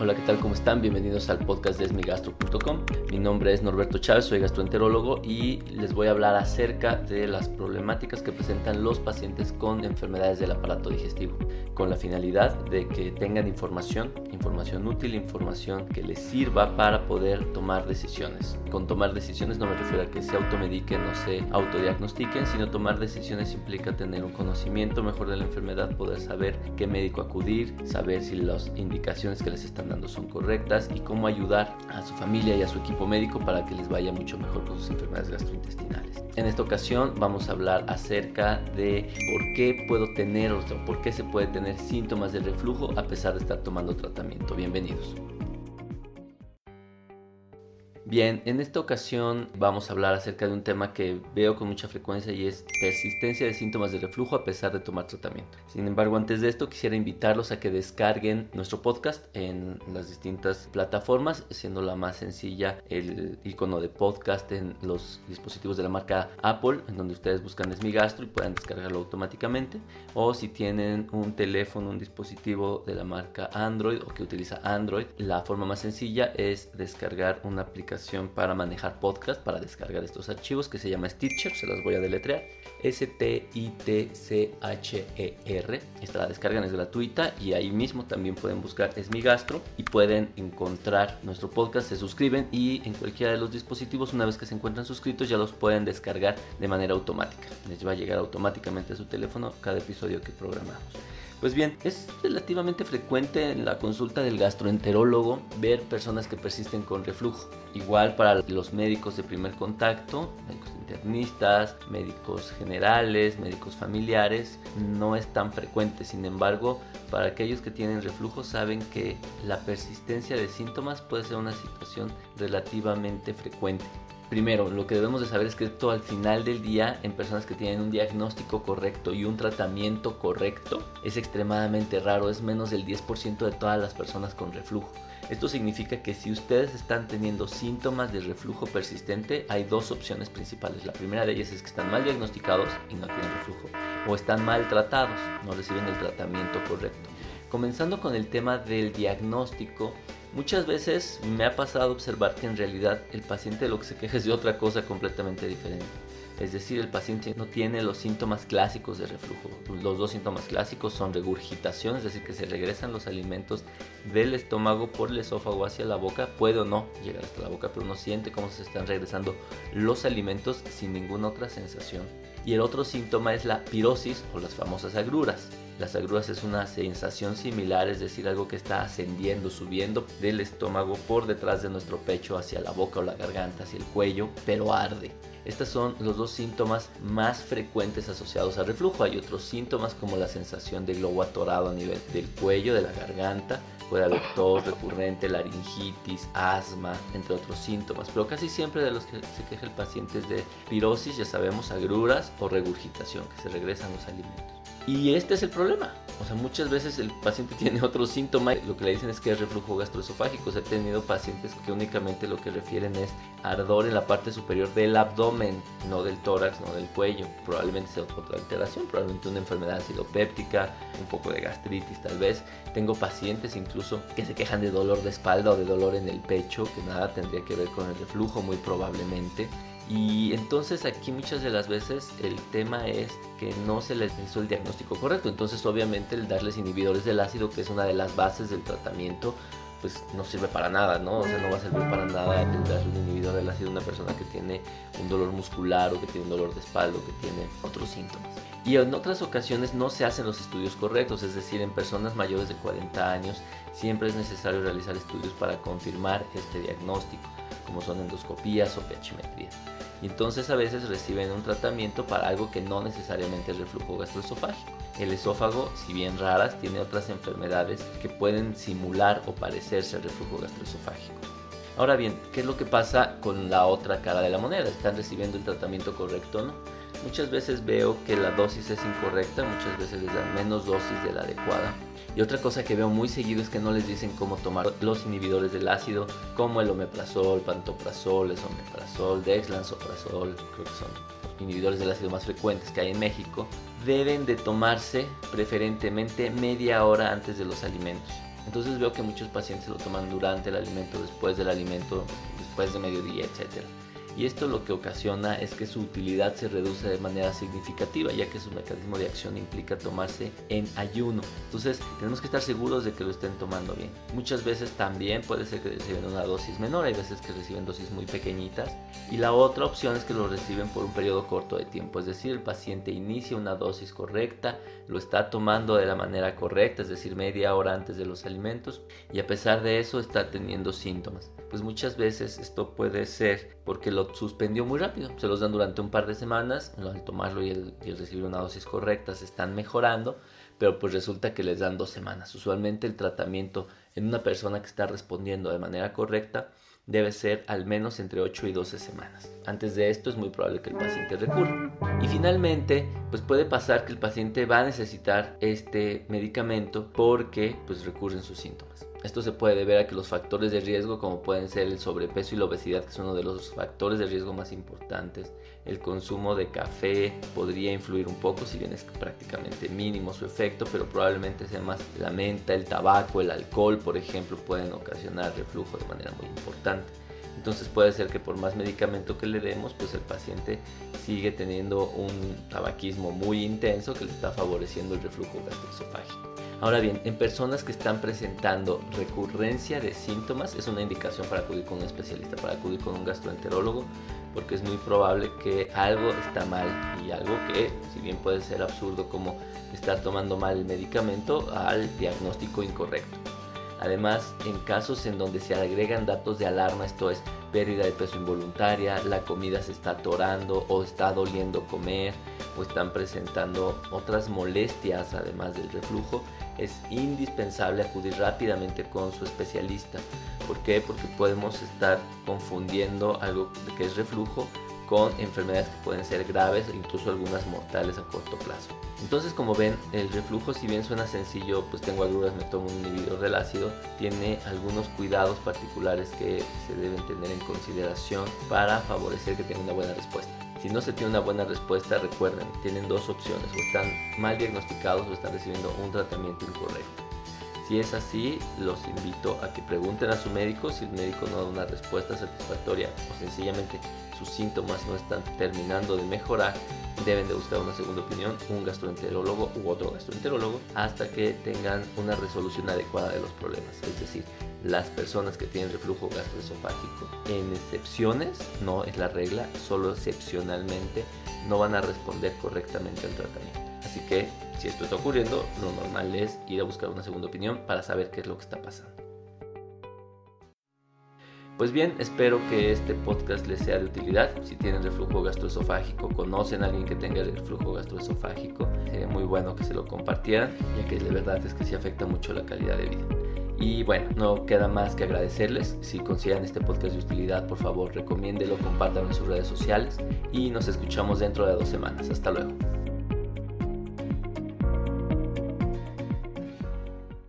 Hola, ¿qué ¿Cómo están? Bienvenidos al podcast de esmigastro.com. Mi nombre es Norberto Chávez, soy gastroenterólogo y les voy a hablar acerca de las problemáticas que presentan los pacientes con enfermedades del aparato digestivo, con la finalidad de que tengan información, información útil, información que les sirva para poder tomar decisiones. Con tomar decisiones no me refiero a que se automediquen o se autodiagnostiquen, sino tomar decisiones implica tener un conocimiento mejor de la enfermedad, poder saber qué médico acudir, saber si las indicaciones que les están dando son correctas y cómo ayudar a su familia y a su equipo médico para que les vaya mucho mejor con sus enfermedades gastrointestinales. En esta ocasión vamos a hablar acerca de por qué puedo tener o por qué se puede tener síntomas de reflujo a pesar de estar tomando tratamiento. Bienvenidos. Bien, en esta ocasión vamos a hablar acerca de un tema que veo con mucha frecuencia y es persistencia de síntomas de reflujo a pesar de tomar tratamiento. Sin embargo, antes de esto quisiera invitarlos a que descarguen nuestro podcast en las distintas plataformas, siendo la más sencilla el icono de podcast en los dispositivos de la marca Apple, en donde ustedes buscan Esmigastro y puedan descargarlo automáticamente. O si tienen un teléfono, un dispositivo de la marca Android o que utiliza Android, la forma más sencilla es descargar una aplicación para manejar podcast, para descargar estos archivos que se llama Stitcher, se las voy a deletrear. S-T-I-T-C-H-E-R. Esta la descargan, es gratuita y ahí mismo también pueden buscar Es mi gastro y pueden encontrar nuestro podcast, se suscriben y en cualquiera de los dispositivos, una vez que se encuentran suscritos, ya los pueden descargar de manera automática. Les va a llegar automáticamente a su teléfono cada episodio que programamos. Pues bien, es relativamente frecuente en la consulta del gastroenterólogo ver personas que persisten con reflujo. Igual para los médicos de primer contacto, médicos internistas, médicos generales, médicos familiares, no es tan frecuente. Sin embargo, para aquellos que tienen reflujo saben que la persistencia de síntomas puede ser una situación relativamente frecuente. Primero, lo que debemos de saber es que esto al final del día, en personas que tienen un diagnóstico correcto y un tratamiento correcto, es extremadamente raro, es menos del 10% de todas las personas con reflujo. Esto significa que si ustedes están teniendo síntomas de reflujo persistente, hay dos opciones principales. La primera de ellas es que están mal diagnosticados y no tienen reflujo, o están mal tratados, no reciben el tratamiento correcto. Comenzando con el tema del diagnóstico, Muchas veces me ha pasado observar que en realidad el paciente lo que se queja es de otra cosa completamente diferente. Es decir, el paciente no tiene los síntomas clásicos de reflujo. Los dos síntomas clásicos son regurgitación, es decir, que se regresan los alimentos del estómago por el esófago hacia la boca. Puede o no llegar hasta la boca, pero uno siente cómo se están regresando los alimentos sin ninguna otra sensación. Y el otro síntoma es la pirosis o las famosas agruras. Las agruras es una sensación similar, es decir, algo que está ascendiendo, subiendo del estómago por detrás de nuestro pecho hacia la boca o la garganta, hacia el cuello, pero arde. Estos son los dos síntomas más frecuentes asociados al reflujo. Hay otros síntomas como la sensación de globo atorado a nivel del cuello, de la garganta, puede haber tos recurrente, laringitis, asma, entre otros síntomas. Pero casi siempre de los que se queja el paciente es de pirosis, ya sabemos, agruras o regurgitación, que se regresan los alimentos. Y este es el problema. O sea, muchas veces el paciente tiene otro síntoma. Lo que le dicen es que es reflujo gastroesofágico. Se ha tenido pacientes que únicamente lo que refieren es ardor en la parte superior del abdomen, no del tórax, no del cuello. Probablemente sea otra alteración, probablemente una enfermedad acidopéptica, un poco de gastritis tal vez. Tengo pacientes incluso que se quejan de dolor de espalda o de dolor en el pecho, que nada tendría que ver con el reflujo muy probablemente. Y entonces aquí muchas de las veces el tema es que no se les hizo el diagnóstico correcto. Entonces obviamente el darles inhibidores del ácido, que es una de las bases del tratamiento, pues no sirve para nada, ¿no? O sea, no va a servir para nada el darle un inhibidor del ácido a una persona que tiene un dolor muscular o que tiene un dolor de espalda o que tiene otros síntomas. Y en otras ocasiones no se hacen los estudios correctos, es decir, en personas mayores de 40 años siempre es necesario realizar estudios para confirmar este diagnóstico, como son endoscopías o pHmetrías y entonces a veces reciben un tratamiento para algo que no necesariamente es reflujo gastroesofágico. El esófago, si bien raras, tiene otras enfermedades que pueden simular o parecerse al reflujo gastroesofágico. Ahora bien, ¿qué es lo que pasa con la otra cara de la moneda? ¿Están recibiendo el tratamiento correcto o no? Muchas veces veo que la dosis es incorrecta, muchas veces les dan menos dosis de la adecuada. Y otra cosa que veo muy seguido es que no les dicen cómo tomar los inhibidores del ácido, como el omeprazol, pantoprazol, esomeprazol, dexlansoprazol, creo que son inhibidores del ácido más frecuentes que hay en México, deben de tomarse preferentemente media hora antes de los alimentos. Entonces veo que muchos pacientes lo toman durante el alimento, después del alimento, después de mediodía, etcétera y esto lo que ocasiona es que su utilidad se reduce de manera significativa ya que su mecanismo de acción implica tomarse en ayuno. Entonces tenemos que estar seguros de que lo estén tomando bien. Muchas veces también puede ser que reciben una dosis menor, hay veces que reciben dosis muy pequeñitas y la otra opción es que lo reciben por un periodo corto de tiempo, es decir, el paciente inicia una dosis correcta, lo está tomando de la manera correcta, es decir, media hora antes de los alimentos y a pesar de eso está teniendo síntomas. Pues muchas veces esto puede ser porque lo suspendió muy rápido. Se los dan durante un par de semanas, al tomarlo y el, recibir una dosis correcta se están mejorando, pero pues resulta que les dan dos semanas. Usualmente el tratamiento en una persona que está respondiendo de manera correcta debe ser al menos entre 8 y 12 semanas. Antes de esto es muy probable que el paciente recurra. Y finalmente, pues puede pasar que el paciente va a necesitar este medicamento porque pues recurren sus síntomas. Esto se puede deber a que los factores de riesgo, como pueden ser el sobrepeso y la obesidad, que es uno de los factores de riesgo más importantes, el consumo de café podría influir un poco, si bien es prácticamente mínimo su efecto, pero probablemente sea más la menta, el tabaco, el alcohol, por ejemplo, pueden ocasionar reflujo de manera muy importante. Entonces puede ser que por más medicamento que le demos, pues el paciente sigue teniendo un tabaquismo muy intenso que le está favoreciendo el reflujo gastroesofágico. Ahora bien, en personas que están presentando recurrencia de síntomas es una indicación para acudir con un especialista, para acudir con un gastroenterólogo, porque es muy probable que algo está mal y algo que, si bien puede ser absurdo como estar tomando mal el medicamento, al diagnóstico incorrecto. Además, en casos en donde se agregan datos de alarma, esto es pérdida de peso involuntaria, la comida se está atorando o está doliendo comer o están presentando otras molestias además del reflujo, es indispensable acudir rápidamente con su especialista. ¿Por qué? Porque podemos estar confundiendo algo que es reflujo con enfermedades que pueden ser graves e incluso algunas mortales a corto plazo. Entonces como ven el reflujo si bien suena sencillo pues tengo agruras me tomo un inhibidor del ácido tiene algunos cuidados particulares que se deben tener en consideración para favorecer que tenga una buena respuesta. Si no se tiene una buena respuesta, recuerden, tienen dos opciones, o están mal diagnosticados o están recibiendo un tratamiento incorrecto. Si es así, los invito a que pregunten a su médico si el médico no da una respuesta satisfactoria o sencillamente sus síntomas no están terminando de mejorar, deben de buscar una segunda opinión, un gastroenterólogo u otro gastroenterólogo, hasta que tengan una resolución adecuada de los problemas. Es decir, las personas que tienen reflujo gastroesofágico, en excepciones, no es la regla, solo excepcionalmente, no van a responder correctamente al tratamiento. Así que, si esto está ocurriendo, lo normal es ir a buscar una segunda opinión para saber qué es lo que está pasando. Pues bien, espero que este podcast les sea de utilidad. Si tienen reflujo gastroesofágico, conocen a alguien que tenga reflujo gastroesofágico, sería muy bueno que se lo compartieran, ya que de verdad es que sí afecta mucho la calidad de vida. Y bueno, no queda más que agradecerles. Si consideran este podcast de utilidad, por favor, recomiéndelo, compártanlo en sus redes sociales y nos escuchamos dentro de dos semanas. Hasta luego.